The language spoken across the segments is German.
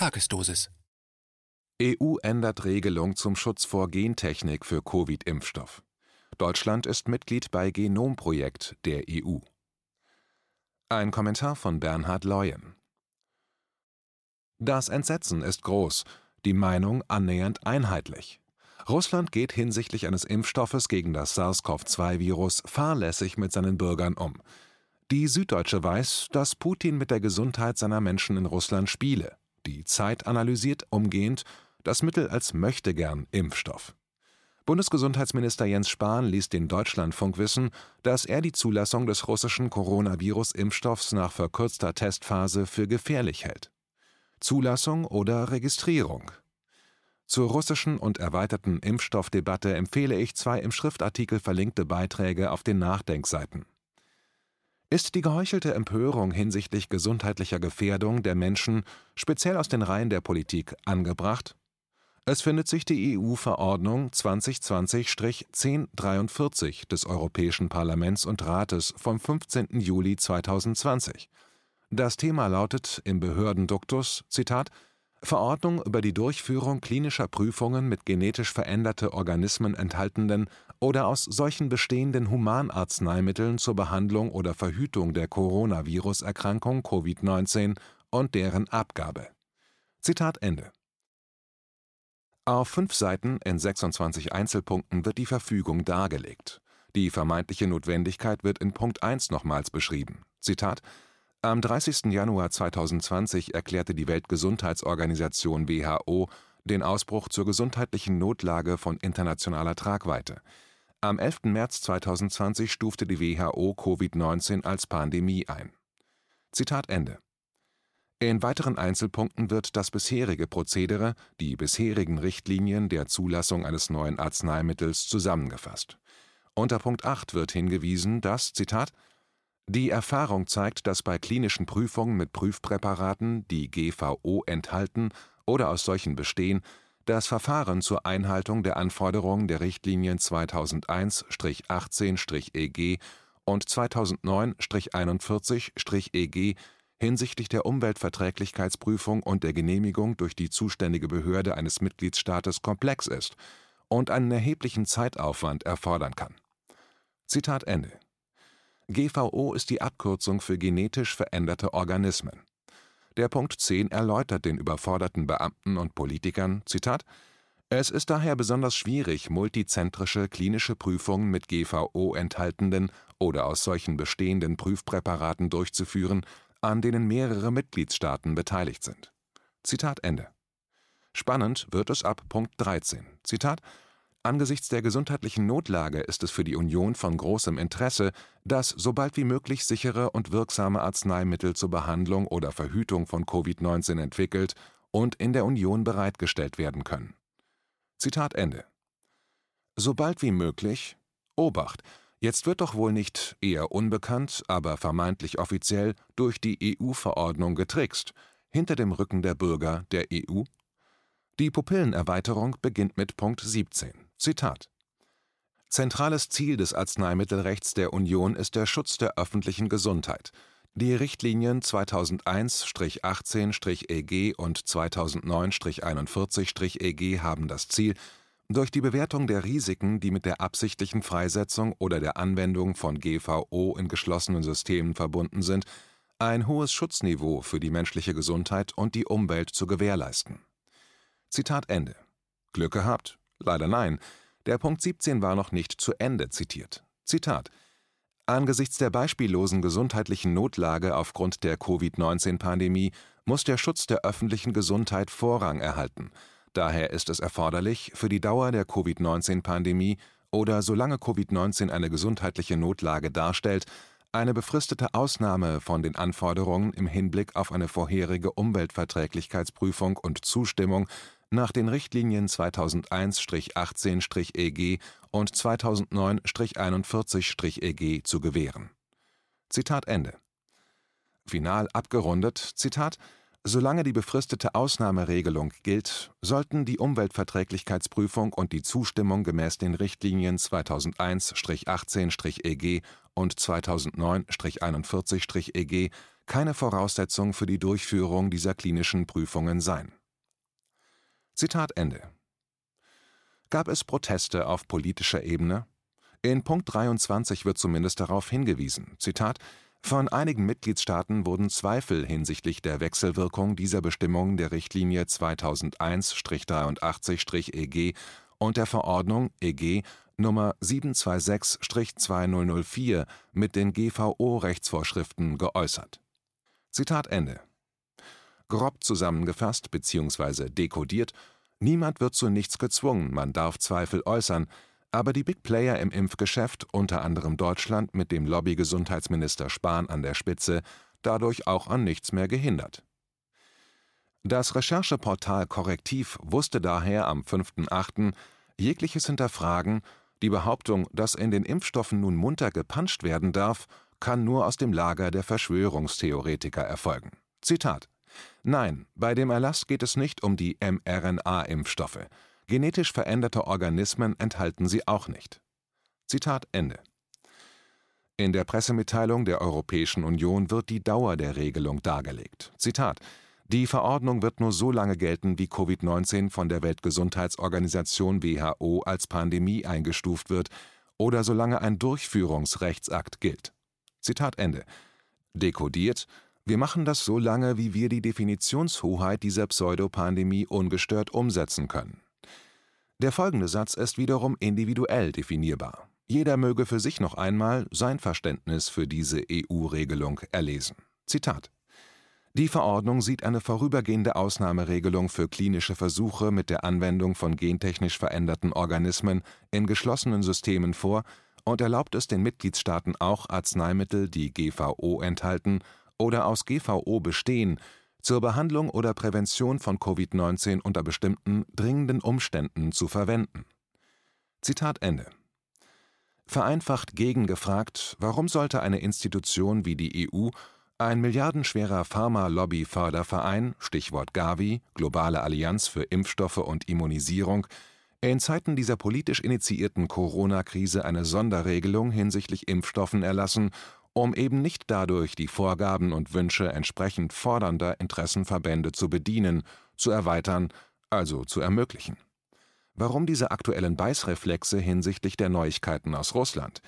Tagesdosis. EU ändert Regelung zum Schutz vor Gentechnik für Covid-Impfstoff. Deutschland ist Mitglied bei Genomprojekt der EU. Ein Kommentar von Bernhard Leuen. Das Entsetzen ist groß, die Meinung annähernd einheitlich. Russland geht hinsichtlich eines Impfstoffes gegen das SARS-CoV-2-Virus fahrlässig mit seinen Bürgern um. Die Süddeutsche weiß, dass Putin mit der Gesundheit seiner Menschen in Russland spiele. Die Zeit analysiert umgehend das Mittel als möchtegern Impfstoff. Bundesgesundheitsminister Jens Spahn ließ den Deutschlandfunk wissen, dass er die Zulassung des russischen Coronavirus-Impfstoffs nach verkürzter Testphase für gefährlich hält. Zulassung oder Registrierung? Zur russischen und erweiterten Impfstoffdebatte empfehle ich zwei im Schriftartikel verlinkte Beiträge auf den Nachdenkseiten. Ist die geheuchelte Empörung hinsichtlich gesundheitlicher Gefährdung der Menschen, speziell aus den Reihen der Politik, angebracht? Es findet sich die EU-Verordnung 2020-1043 des Europäischen Parlaments und Rates vom 15. Juli 2020. Das Thema lautet im Behördenduktus, Zitat, Verordnung über die Durchführung klinischer Prüfungen mit genetisch veränderte Organismen enthaltenden oder aus solchen bestehenden Humanarzneimitteln zur Behandlung oder Verhütung der Coronavirus-Erkrankung Covid-19 und deren Abgabe. Zitat Ende. Auf fünf Seiten in 26 Einzelpunkten wird die Verfügung dargelegt. Die vermeintliche Notwendigkeit wird in Punkt 1 nochmals beschrieben. Zitat am 30. Januar 2020 erklärte die Weltgesundheitsorganisation WHO den Ausbruch zur gesundheitlichen Notlage von internationaler Tragweite. Am 11. März 2020 stufte die WHO Covid-19 als Pandemie ein. Zitat Ende. In weiteren Einzelpunkten wird das bisherige Prozedere, die bisherigen Richtlinien der Zulassung eines neuen Arzneimittels zusammengefasst. Unter Punkt 8 wird hingewiesen, dass, Zitat, die Erfahrung zeigt, dass bei klinischen Prüfungen mit Prüfpräparaten, die GVO enthalten oder aus solchen bestehen, das Verfahren zur Einhaltung der Anforderungen der Richtlinien 2001/18/EG und 2009/41/EG hinsichtlich der Umweltverträglichkeitsprüfung und der Genehmigung durch die zuständige Behörde eines Mitgliedstaates komplex ist und einen erheblichen Zeitaufwand erfordern kann. Zitat Ende. GVO ist die Abkürzung für genetisch veränderte Organismen. Der Punkt 10 erläutert den überforderten Beamten und Politikern, Zitat, es ist daher besonders schwierig, multizentrische klinische Prüfungen mit GVO enthaltenden oder aus solchen bestehenden Prüfpräparaten durchzuführen, an denen mehrere Mitgliedstaaten beteiligt sind. Zitat Ende. Spannend wird es ab Punkt 13. Angesichts der gesundheitlichen Notlage ist es für die Union von großem Interesse, dass so bald wie möglich sichere und wirksame Arzneimittel zur Behandlung oder Verhütung von Covid-19 entwickelt und in der Union bereitgestellt werden können. Zitat Ende. So bald wie möglich Obacht, jetzt wird doch wohl nicht eher unbekannt, aber vermeintlich offiziell durch die EU-Verordnung getrickst, hinter dem Rücken der Bürger der EU? Die Pupillenerweiterung beginnt mit Punkt 17. Zitat Zentrales Ziel des Arzneimittelrechts der Union ist der Schutz der öffentlichen Gesundheit. Die Richtlinien 2001/18/EG und 2009/41/EG haben das Ziel, durch die Bewertung der Risiken, die mit der absichtlichen Freisetzung oder der Anwendung von GVO in geschlossenen Systemen verbunden sind, ein hohes Schutzniveau für die menschliche Gesundheit und die Umwelt zu gewährleisten. Zitat Ende. Glück gehabt? Leider nein. Der Punkt 17 war noch nicht zu Ende zitiert. Zitat Angesichts der beispiellosen gesundheitlichen Notlage aufgrund der Covid-19-Pandemie muss der Schutz der öffentlichen Gesundheit Vorrang erhalten. Daher ist es erforderlich, für die Dauer der Covid-19-Pandemie oder solange Covid-19 eine gesundheitliche Notlage darstellt, eine befristete Ausnahme von den Anforderungen im Hinblick auf eine vorherige Umweltverträglichkeitsprüfung und Zustimmung nach den Richtlinien 2001/18/EG und 2009/41/EG zu gewähren. Zitat Ende. Final abgerundet, Zitat Solange die befristete Ausnahmeregelung gilt, sollten die Umweltverträglichkeitsprüfung und die Zustimmung gemäß den Richtlinien 2001/18/EG und 2009/41/EG keine Voraussetzung für die Durchführung dieser klinischen Prüfungen sein. Zitat Ende. Gab es Proteste auf politischer Ebene? In Punkt 23 wird zumindest darauf hingewiesen. Zitat von einigen Mitgliedstaaten wurden Zweifel hinsichtlich der Wechselwirkung dieser Bestimmungen der Richtlinie 2001/83/EG und der Verordnung (EG) Nr. 726/2004 mit den GVO-Rechtsvorschriften geäußert. Zitat Ende. Grob zusammengefasst bzw. dekodiert: Niemand wird zu nichts gezwungen, man darf Zweifel äußern aber die Big Player im Impfgeschäft, unter anderem Deutschland mit dem Lobby-Gesundheitsminister Spahn an der Spitze, dadurch auch an nichts mehr gehindert. Das Rechercheportal Korrektiv wusste daher am 5.8. jegliches Hinterfragen, die Behauptung, dass in den Impfstoffen nun munter gepanscht werden darf, kann nur aus dem Lager der Verschwörungstheoretiker erfolgen. Zitat Nein, bei dem Erlass geht es nicht um die mRNA-Impfstoffe. Genetisch veränderte Organismen enthalten sie auch nicht. Zitat Ende. In der Pressemitteilung der Europäischen Union wird die Dauer der Regelung dargelegt. Zitat Die Verordnung wird nur so lange gelten, wie Covid-19 von der Weltgesundheitsorganisation WHO als Pandemie eingestuft wird oder solange ein Durchführungsrechtsakt gilt. Zitat Ende. Dekodiert wir machen das so lange, wie wir die Definitionshoheit dieser Pseudopandemie ungestört umsetzen können. Der folgende Satz ist wiederum individuell definierbar. Jeder möge für sich noch einmal sein Verständnis für diese EU-Regelung erlesen. Zitat Die Verordnung sieht eine vorübergehende Ausnahmeregelung für klinische Versuche mit der Anwendung von gentechnisch veränderten Organismen in geschlossenen Systemen vor und erlaubt es den Mitgliedstaaten auch Arzneimittel, die GVO enthalten oder aus GVO bestehen, zur Behandlung oder Prävention von Covid-19 unter bestimmten dringenden Umständen zu verwenden. Zitat Ende. Vereinfacht gegengefragt, warum sollte eine Institution wie die EU, ein milliardenschwerer Pharma-Lobby-Förderverein, Stichwort Gavi, Globale Allianz für Impfstoffe und Immunisierung, in Zeiten dieser politisch initiierten Corona-Krise eine Sonderregelung hinsichtlich Impfstoffen erlassen um eben nicht dadurch die Vorgaben und Wünsche entsprechend fordernder Interessenverbände zu bedienen, zu erweitern, also zu ermöglichen. Warum diese aktuellen Beißreflexe hinsichtlich der Neuigkeiten aus Russland?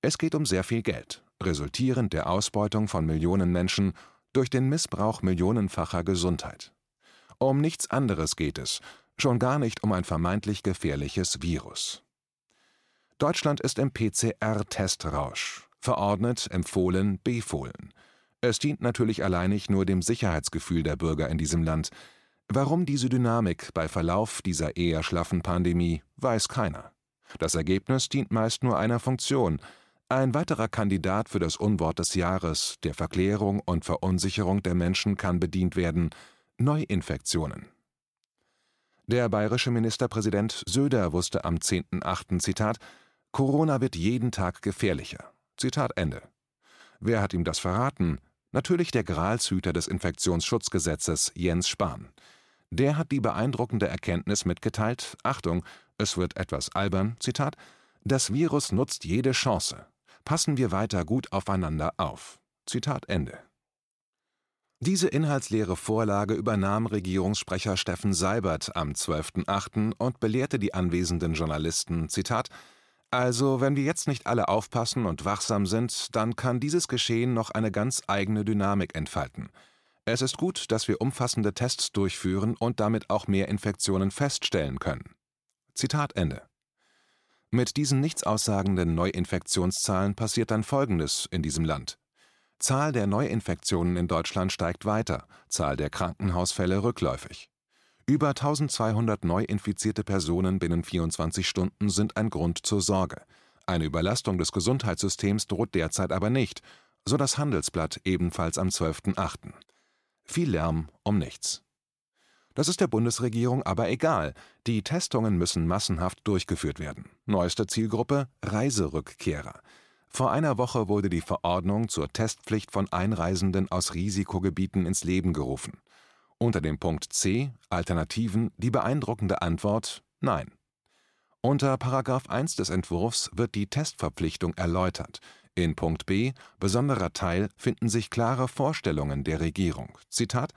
Es geht um sehr viel Geld, resultierend der Ausbeutung von Millionen Menschen durch den Missbrauch millionenfacher Gesundheit. Um nichts anderes geht es, schon gar nicht um ein vermeintlich gefährliches Virus. Deutschland ist im PCR-Testrausch, verordnet, empfohlen, befohlen. Es dient natürlich alleinig nur dem Sicherheitsgefühl der Bürger in diesem Land. Warum diese Dynamik bei Verlauf dieser eher schlaffen Pandemie, weiß keiner. Das Ergebnis dient meist nur einer Funktion. Ein weiterer Kandidat für das Unwort des Jahres, der Verklärung und Verunsicherung der Menschen kann bedient werden: Neuinfektionen. Der bayerische Ministerpräsident Söder wusste am 10.8. Zitat: Corona wird jeden Tag gefährlicher. Zitat Ende. Wer hat ihm das verraten? Natürlich der Gralshüter des Infektionsschutzgesetzes, Jens Spahn. Der hat die beeindruckende Erkenntnis mitgeteilt: Achtung, es wird etwas albern, Zitat, das Virus nutzt jede Chance. Passen wir weiter gut aufeinander auf. Zitat Ende. Diese inhaltsleere Vorlage übernahm Regierungssprecher Steffen Seibert am 12.08. und belehrte die anwesenden Journalisten: Zitat, also, wenn wir jetzt nicht alle aufpassen und wachsam sind, dann kann dieses Geschehen noch eine ganz eigene Dynamik entfalten. Es ist gut, dass wir umfassende Tests durchführen und damit auch mehr Infektionen feststellen können. Zitat Ende. Mit diesen nichtsaussagenden Neuinfektionszahlen passiert dann Folgendes in diesem Land. Zahl der Neuinfektionen in Deutschland steigt weiter, Zahl der Krankenhausfälle rückläufig. Über 1200 neu infizierte Personen binnen 24 Stunden sind ein Grund zur Sorge. Eine Überlastung des Gesundheitssystems droht derzeit aber nicht, so das Handelsblatt ebenfalls am 12.8. Viel Lärm um nichts. Das ist der Bundesregierung aber egal. Die Testungen müssen massenhaft durchgeführt werden. Neueste Zielgruppe Reiserückkehrer. Vor einer Woche wurde die Verordnung zur Testpflicht von Einreisenden aus Risikogebieten ins Leben gerufen. Unter dem Punkt C Alternativen die beeindruckende Antwort Nein. Unter § 1 des Entwurfs wird die Testverpflichtung erläutert, In Punkt B, besonderer Teil, finden sich klare Vorstellungen der Regierung. Zitat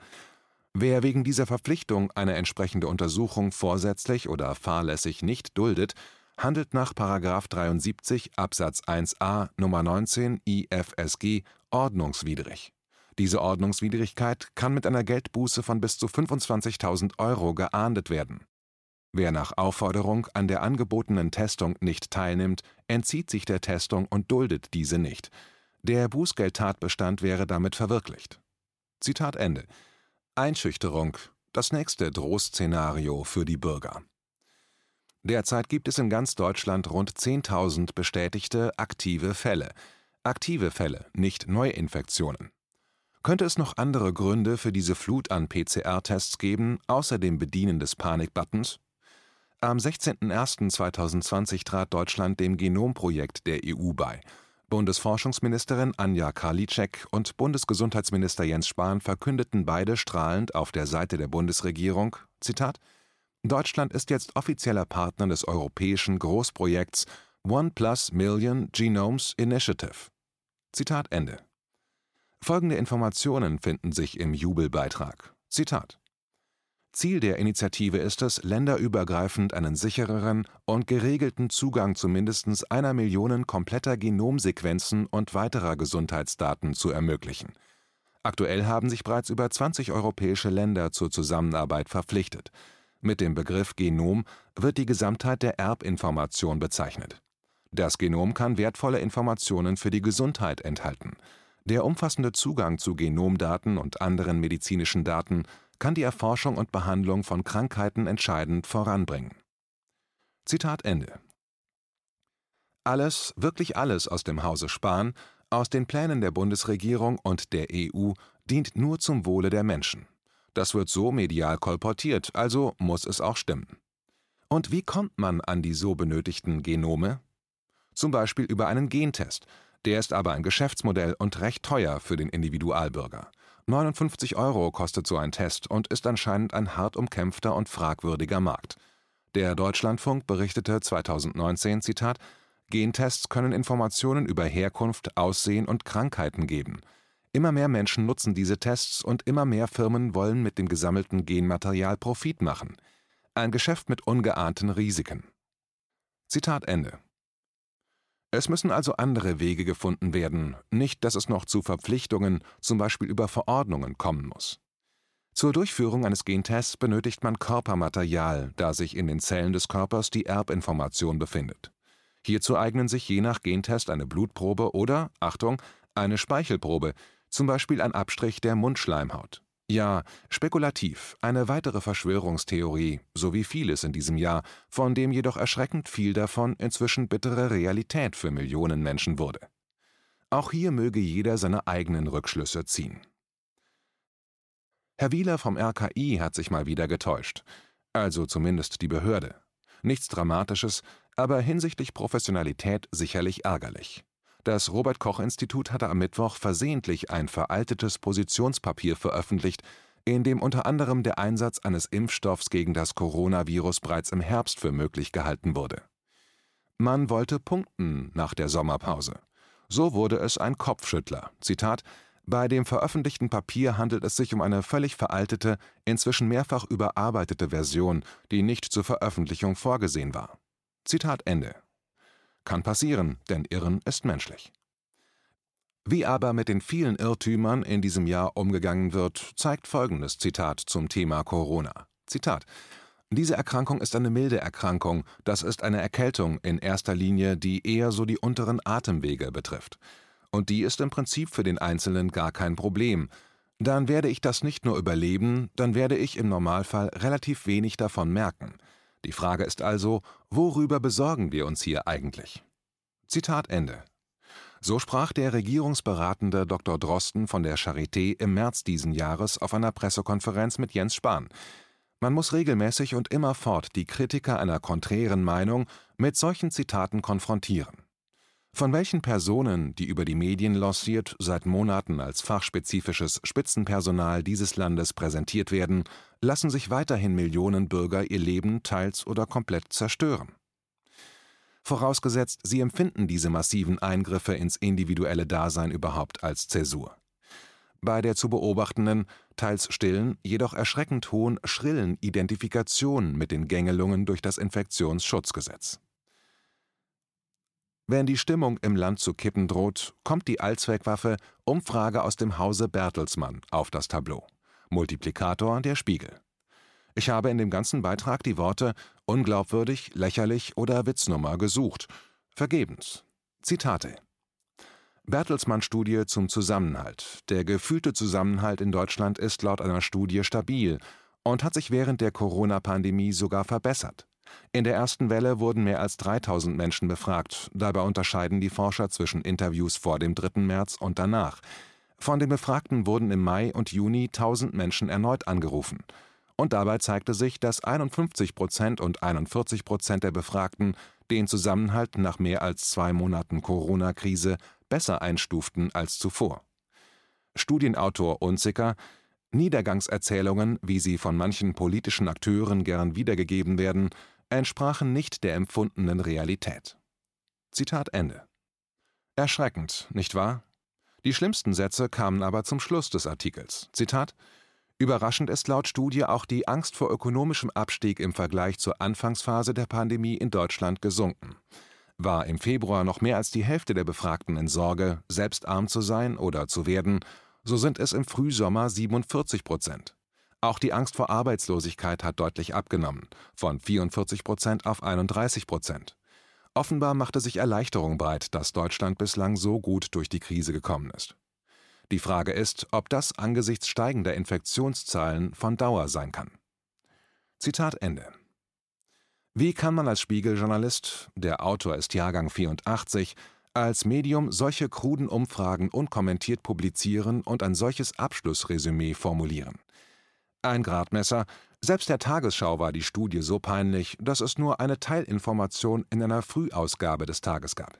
Wer wegen dieser Verpflichtung eine entsprechende Untersuchung vorsätzlich oder fahrlässig nicht duldet, handelt nach § 73 Absatz 1a Nr. 19 IFSG ordnungswidrig. Diese Ordnungswidrigkeit kann mit einer Geldbuße von bis zu 25.000 Euro geahndet werden. Wer nach Aufforderung an der angebotenen Testung nicht teilnimmt, entzieht sich der Testung und duldet diese nicht. Der Bußgeldtatbestand wäre damit verwirklicht. Zitat Ende. Einschüchterung, das nächste Drohszenario für die Bürger. Derzeit gibt es in ganz Deutschland rund 10.000 bestätigte aktive Fälle. Aktive Fälle, nicht Neuinfektionen. Könnte es noch andere Gründe für diese Flut an PCR-Tests geben, außer dem Bedienen des Panikbuttons? Am 16.01.2020 trat Deutschland dem Genomprojekt der EU bei. Bundesforschungsministerin Anja Karliczek und Bundesgesundheitsminister Jens Spahn verkündeten beide strahlend auf der Seite der Bundesregierung: Zitat, Deutschland ist jetzt offizieller Partner des europäischen Großprojekts One Plus Million Genomes Initiative. Zitat Ende. Folgende Informationen finden sich im Jubelbeitrag. Zitat Ziel der Initiative ist es, länderübergreifend einen sichereren und geregelten Zugang zu mindestens einer Million kompletter Genomsequenzen und weiterer Gesundheitsdaten zu ermöglichen. Aktuell haben sich bereits über 20 europäische Länder zur Zusammenarbeit verpflichtet. Mit dem Begriff Genom wird die Gesamtheit der Erbinformation bezeichnet. Das Genom kann wertvolle Informationen für die Gesundheit enthalten. Der umfassende Zugang zu Genomdaten und anderen medizinischen Daten kann die Erforschung und Behandlung von Krankheiten entscheidend voranbringen. Zitat Ende. Alles, wirklich alles aus dem Hause Spahn, aus den Plänen der Bundesregierung und der EU dient nur zum Wohle der Menschen. Das wird so medial kolportiert, also muss es auch stimmen. Und wie kommt man an die so benötigten Genome? Zum Beispiel über einen Gentest, der ist aber ein Geschäftsmodell und recht teuer für den Individualbürger. 59 Euro kostet so ein Test und ist anscheinend ein hart umkämpfter und fragwürdiger Markt. Der Deutschlandfunk berichtete 2019, Zitat, Gentests können Informationen über Herkunft, Aussehen und Krankheiten geben. Immer mehr Menschen nutzen diese Tests und immer mehr Firmen wollen mit dem gesammelten Genmaterial Profit machen. Ein Geschäft mit ungeahnten Risiken. Zitat Ende. Es müssen also andere Wege gefunden werden, nicht dass es noch zu Verpflichtungen, zum Beispiel über Verordnungen, kommen muss. Zur Durchführung eines Gentests benötigt man Körpermaterial, da sich in den Zellen des Körpers die Erbinformation befindet. Hierzu eignen sich je nach Gentest eine Blutprobe oder, Achtung, eine Speichelprobe, zum Beispiel ein Abstrich der Mundschleimhaut. Ja, spekulativ, eine weitere Verschwörungstheorie, so wie vieles in diesem Jahr, von dem jedoch erschreckend viel davon inzwischen bittere Realität für Millionen Menschen wurde. Auch hier möge jeder seine eigenen Rückschlüsse ziehen. Herr Wieler vom RKI hat sich mal wieder getäuscht, also zumindest die Behörde. Nichts Dramatisches, aber hinsichtlich Professionalität sicherlich ärgerlich. Das Robert Koch Institut hatte am Mittwoch versehentlich ein veraltetes Positionspapier veröffentlicht, in dem unter anderem der Einsatz eines Impfstoffs gegen das Coronavirus bereits im Herbst für möglich gehalten wurde. Man wollte punkten nach der Sommerpause. So wurde es ein Kopfschüttler. Zitat bei dem veröffentlichten Papier handelt es sich um eine völlig veraltete, inzwischen mehrfach überarbeitete Version, die nicht zur Veröffentlichung vorgesehen war. Zitat Ende. Kann passieren, denn Irren ist menschlich. Wie aber mit den vielen Irrtümern in diesem Jahr umgegangen wird, zeigt folgendes Zitat zum Thema Corona. Zitat diese Erkrankung ist eine milde Erkrankung, das ist eine Erkältung in erster Linie, die eher so die unteren Atemwege betrifft. Und die ist im Prinzip für den Einzelnen gar kein Problem. Dann werde ich das nicht nur überleben, dann werde ich im Normalfall relativ wenig davon merken. Die Frage ist also, worüber besorgen wir uns hier eigentlich? Zitat Ende. So sprach der Regierungsberatende Dr. Drosten von der Charité im März diesen Jahres auf einer Pressekonferenz mit Jens Spahn. Man muss regelmäßig und immerfort die Kritiker einer konträren Meinung mit solchen Zitaten konfrontieren. Von welchen Personen, die über die Medien lanciert, seit Monaten als fachspezifisches Spitzenpersonal dieses Landes präsentiert werden, lassen sich weiterhin Millionen Bürger ihr Leben teils oder komplett zerstören. vorausgesetzt, sie empfinden diese massiven Eingriffe ins individuelle Dasein überhaupt als Zäsur. Bei der zu beobachtenden, teils stillen, jedoch erschreckend hohen, schrillen Identifikation mit den Gängelungen durch das Infektionsschutzgesetz. Wenn die Stimmung im Land zu kippen droht, kommt die Allzweckwaffe Umfrage aus dem Hause Bertelsmann auf das Tableau. Multiplikator der Spiegel. Ich habe in dem ganzen Beitrag die Worte unglaubwürdig, lächerlich oder Witznummer gesucht. Vergebens. Zitate. Bertelsmann-Studie zum Zusammenhalt. Der gefühlte Zusammenhalt in Deutschland ist laut einer Studie stabil und hat sich während der Corona-Pandemie sogar verbessert. In der ersten Welle wurden mehr als 3000 Menschen befragt. Dabei unterscheiden die Forscher zwischen Interviews vor dem 3. März und danach. Von den Befragten wurden im Mai und Juni 1000 Menschen erneut angerufen. Und dabei zeigte sich, dass 51 Prozent und 41 Prozent der Befragten den Zusammenhalt nach mehr als zwei Monaten Corona-Krise besser einstuften als zuvor. Studienautor Unzicker Niedergangserzählungen, wie sie von manchen politischen Akteuren gern wiedergegeben werden, entsprachen nicht der empfundenen Realität. Zitat Ende. Erschreckend, nicht wahr? Die schlimmsten Sätze kamen aber zum Schluss des Artikels. Zitat Überraschend ist laut Studie auch die Angst vor ökonomischem Abstieg im Vergleich zur Anfangsphase der Pandemie in Deutschland gesunken. War im Februar noch mehr als die Hälfte der Befragten in Sorge, selbst arm zu sein oder zu werden, so sind es im Frühsommer 47 Prozent. Auch die Angst vor Arbeitslosigkeit hat deutlich abgenommen, von 44 Prozent auf 31 Prozent. Offenbar machte sich Erleichterung breit, dass Deutschland bislang so gut durch die Krise gekommen ist. Die Frage ist, ob das angesichts steigender Infektionszahlen von Dauer sein kann. Zitat Ende. Wie kann man als Spiegeljournalist, der Autor ist Jahrgang 84, als Medium solche kruden Umfragen unkommentiert publizieren und ein solches Abschlussresümee formulieren? Ein Gradmesser, selbst der Tagesschau war die Studie so peinlich, dass es nur eine Teilinformation in einer Frühausgabe des Tages gab.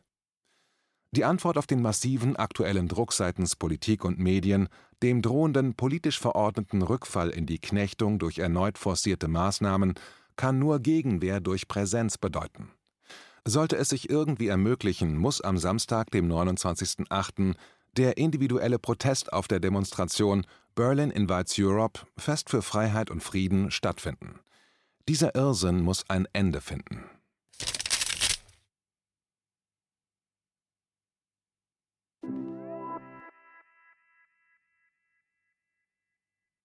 Die Antwort auf den massiven aktuellen Druck seitens Politik und Medien, dem drohenden politisch verordneten Rückfall in die Knechtung durch erneut forcierte Maßnahmen kann nur Gegenwehr durch Präsenz bedeuten. Sollte es sich irgendwie ermöglichen, muss am Samstag, dem 29.08., der individuelle Protest auf der Demonstration Berlin Invites Europe Fest für Freiheit und Frieden stattfinden. Dieser Irrsinn muss ein Ende finden.